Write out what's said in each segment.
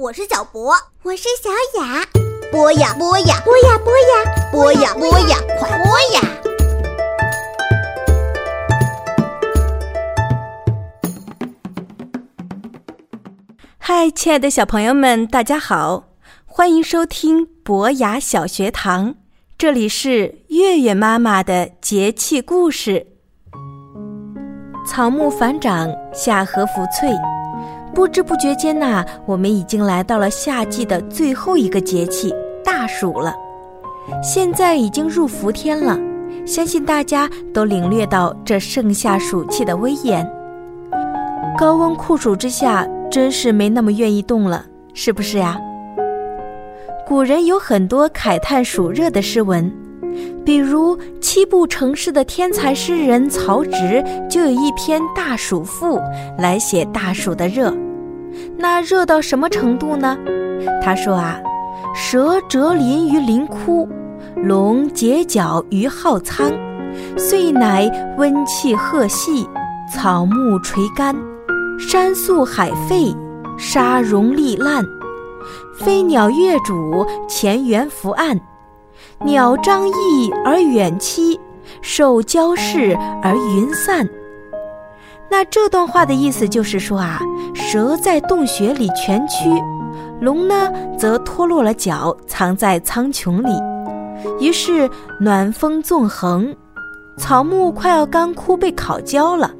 我是小博，我是小雅。播呀播呀，播呀播呀，播呀播呀，快播呀！嗨，亲爱的小朋友们，大家好，欢迎收听博雅小学堂，这里是月月妈妈的节气故事。草木繁长，夏荷拂翠。不知不觉间呐，我们已经来到了夏季的最后一个节气大暑了。现在已经入伏天了，相信大家都领略到这盛夏暑气的威严。高温酷暑之下，真是没那么愿意动了，是不是呀？古人有很多慨叹暑热的诗文，比如七步成诗的天才诗人曹植就有一篇《大暑赋》来写大暑的热。那热到什么程度呢？他说啊，蛇蛰林于林窟，龙结角于浩苍，遂乃温气鹤细，草木垂干，山肃海沸，沙融砾烂，飞鸟跃主，前缘伏岸，鸟张翼而远栖，兽交视而云散。那这段话的意思就是说啊，蛇在洞穴里蜷曲，龙呢则脱落了角，藏在苍穹里。于是暖风纵横，草木快要干枯被烤焦了，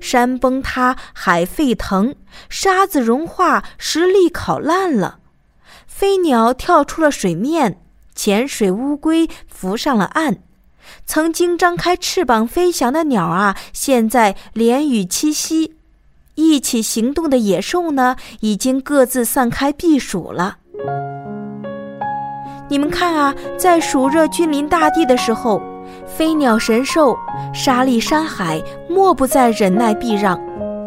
山崩塌，海沸腾，沙子融化，石砾烤烂了，飞鸟跳出了水面，潜水乌龟浮上了岸。曾经张开翅膀飞翔的鸟啊，现在连雨栖息；一起行动的野兽呢，已经各自散开避暑了。你们看啊，在暑热君临大地的时候，飞鸟神兽、沙砾山海，莫不在忍耐避让。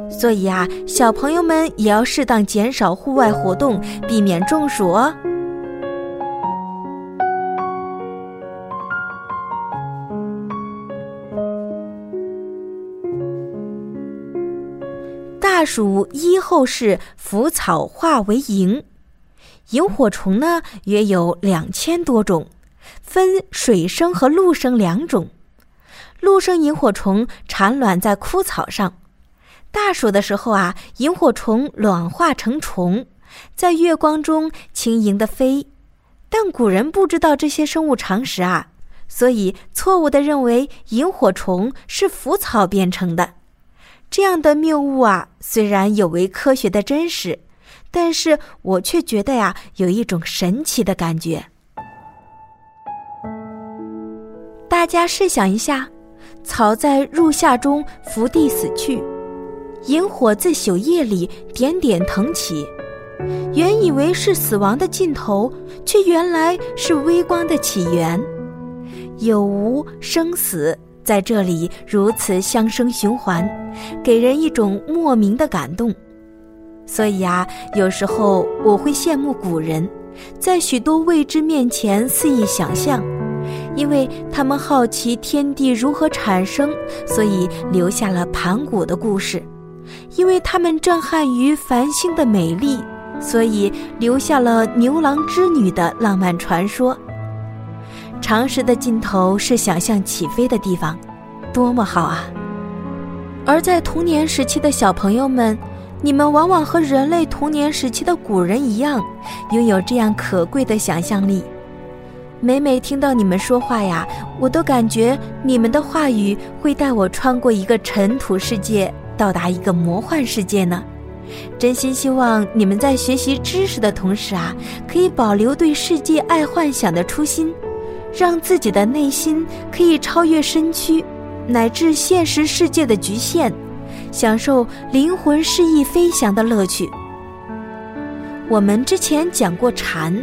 所以啊，小朋友们也要适当减少户外活动，避免中暑哦。大暑一后是腐草化为萤，萤火虫呢约有两千多种，分水生和陆生两种。陆生萤火虫产卵在枯草上，大暑的时候啊，萤火虫卵化成虫，在月光中轻盈的飞。但古人不知道这些生物常识啊，所以错误的认为萤火虫是腐草变成的。这样的谬误啊，虽然有违科学的真实，但是我却觉得呀，有一种神奇的感觉。大家试想一下，草在入夏中伏地死去，萤火自朽叶里点点腾起，原以为是死亡的尽头，却原来是微光的起源。有无生死？在这里如此相生循环，给人一种莫名的感动。所以啊，有时候我会羡慕古人，在许多未知面前肆意想象，因为他们好奇天地如何产生，所以留下了盘古的故事；因为他们震撼于繁星的美丽，所以留下了牛郎织女的浪漫传说。常识的尽头是想象起飞的地方，多么好啊！而在童年时期的小朋友们，你们往往和人类童年时期的古人一样，拥有这样可贵的想象力。每每听到你们说话呀，我都感觉你们的话语会带我穿过一个尘土世界，到达一个魔幻世界呢。真心希望你们在学习知识的同时啊，可以保留对世界爱幻想的初心。让自己的内心可以超越身躯，乃至现实世界的局限，享受灵魂诗意飞翔的乐趣。我们之前讲过蝉，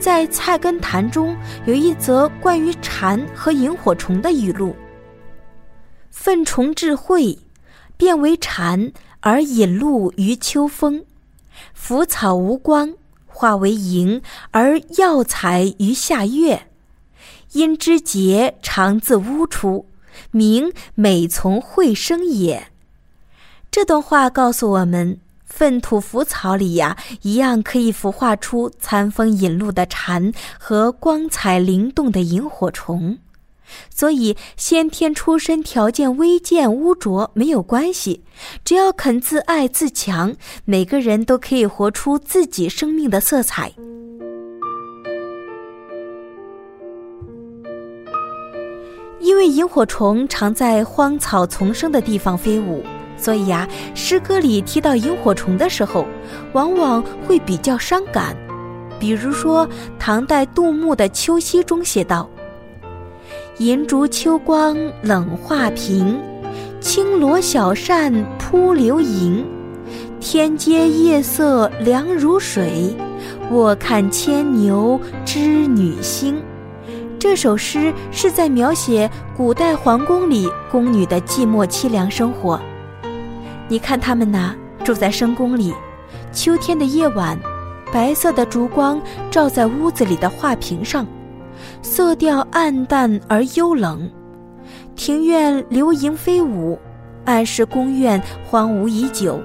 在《菜根谭》中有一则关于蝉和萤火虫的语录：“粪虫智慧，变为蝉而引露于秋风；腐草无光，化为萤而耀彩于夏月。”因之节常自污出，名美从会生也。这段话告诉我们，粪土浮草里呀，一样可以孵化出餐风引路的蝉和光彩灵动的萤火虫。所以，先天出身条件微贱污浊没有关系，只要肯自爱自强，每个人都可以活出自己生命的色彩。因为萤火虫常在荒草丛生的地方飞舞，所以呀，诗歌里提到萤火虫的时候，往往会比较伤感。比如说，唐代杜牧的《秋夕》中写道。银烛秋光冷画屏，轻罗小扇扑流萤。天阶夜色凉如水，卧看牵牛织女星。这首诗是在描写古代皇宫里宫女的寂寞凄凉生活。你看他们呐，住在深宫里，秋天的夜晚，白色的烛光照在屋子里的画屏上。色调暗淡而幽冷，庭院流萤飞舞，暗示宫院荒芜已久。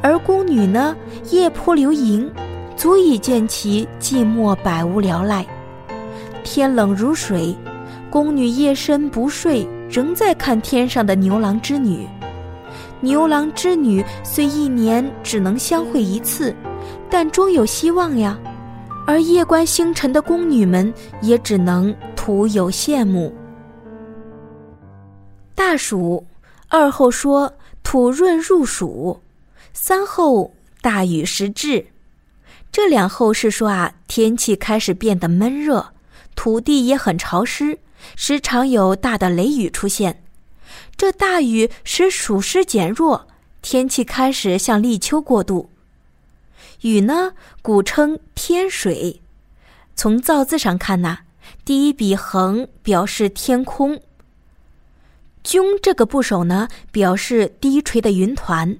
而宫女呢，夜扑流萤，足以见其寂寞百无聊赖。天冷如水，宫女夜深不睡，仍在看天上的牛郎织女。牛郎织女虽一年只能相会一次，但终有希望呀。而夜观星辰的宫女们也只能徒有羡慕。大暑，二后说土润入暑，三后大雨时至。这两后是说啊，天气开始变得闷热，土地也很潮湿，时常有大的雷雨出现。这大雨使暑湿减弱，天气开始向立秋过渡。雨呢，古称天水。从造字上看呐，第一笔横表示天空。邛这个部首呢，表示低垂的云团，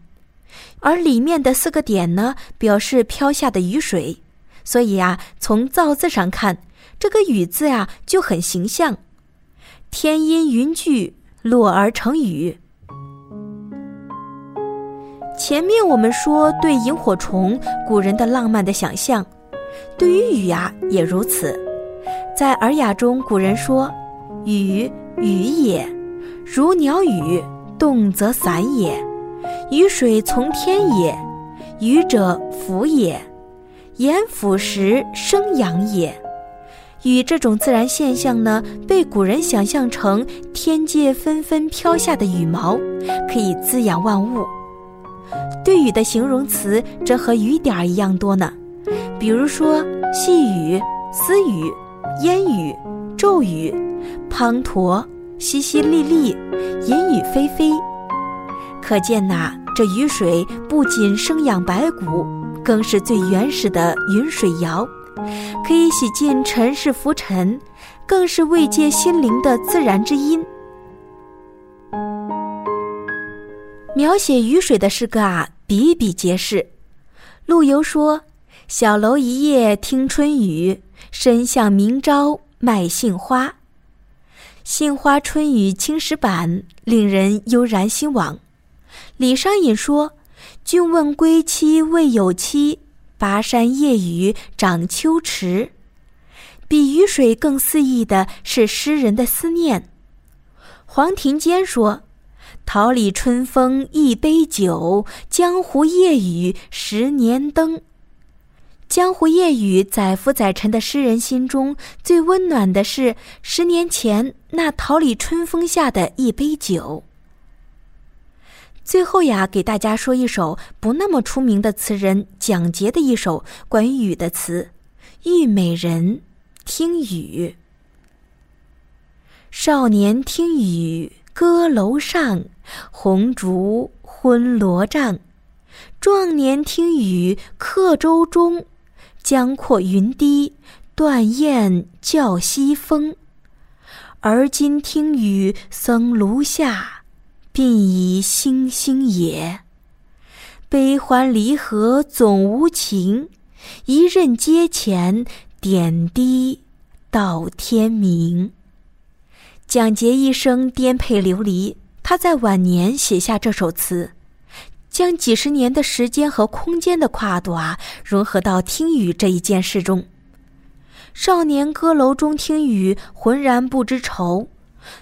而里面的四个点呢，表示飘下的雨水。所以啊，从造字上看，这个雨字呀就很形象。天阴云聚，落而成雨。前面我们说对萤火虫，古人的浪漫的想象，对于雨啊也如此。在《尔雅》中，古人说：“雨，雨也，如鸟语，动则散也；雨水从天也，雨者福也，言腐时生养也。”雨这种自然现象呢，被古人想象成天界纷纷飘下的羽毛，可以滋养万物。对雨的形容词，则和雨点儿一样多呢。比如说细雨、丝雨、烟雨、骤雨、滂沱、淅淅沥沥、淫雨霏霏。可见呐，这雨水不仅生养白骨，更是最原始的云水谣，可以洗尽尘世浮尘，更是慰藉心灵的自然之音。描写雨水的诗歌啊，比比皆是。陆游说：“小楼一夜听春雨，深巷明朝卖杏花。杏花春雨青石板，令人悠然心往。”李商隐说：“君问归期未有期，巴山夜雨涨秋池。”比雨水更肆意的是诗人的思念。黄庭坚说。桃李春风一杯酒，江湖夜雨十年灯。江湖夜雨，载浮载沉的诗人心中最温暖的是十年前那桃李春风下的一杯酒。最后呀，给大家说一首不那么出名的词人蒋捷的一首关于雨的词：《玉美人听雨》。少年听雨。歌楼上，红烛昏罗帐；壮年听雨客舟中，江阔云低，断雁叫西风。而今听雨僧庐下，鬓已星星也。悲欢离合总无情，一任阶前，点滴到天明。蒋捷一生颠沛流离，他在晚年写下这首词，将几十年的时间和空间的跨度啊，融合到听雨这一件事中。少年歌楼中听雨，浑然不知愁；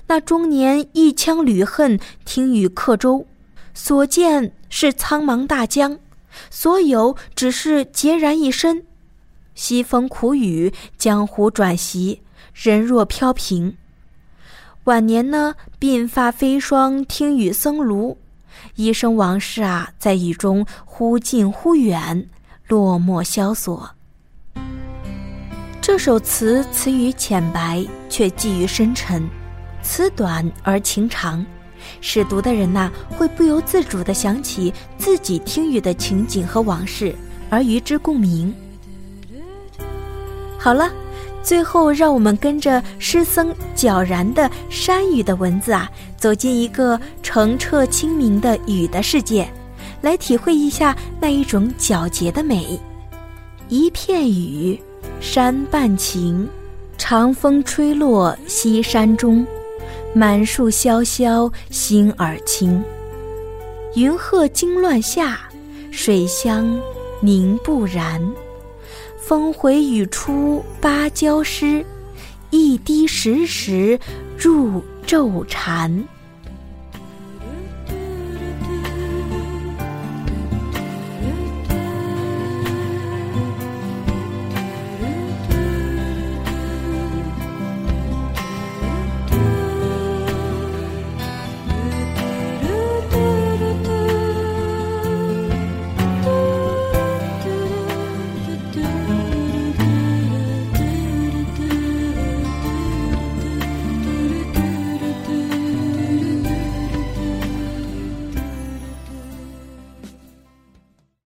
那中年一腔旅恨，听雨客舟。所见是苍茫大江，所有只是孑然一身。西风苦雨，江湖转席，人若飘萍。晚年呢，鬓发飞霜，听雨僧庐。一生往事啊，在雨中忽近忽远，落寞萧索。这首词词语浅白，却寄语深沉，词短而情长，使读的人呐，会不由自主地想起自己听雨的情景和往事，而与之共鸣。好了。最后，让我们跟着诗僧皎然的山雨的文字啊，走进一个澄澈清明的雨的世界，来体会一下那一种皎洁的美。一片雨，山半晴，长风吹落西山中，满树萧萧心儿清。云鹤惊乱下，水香凝不然。风回雨出芭蕉湿，一滴时时入昼禅。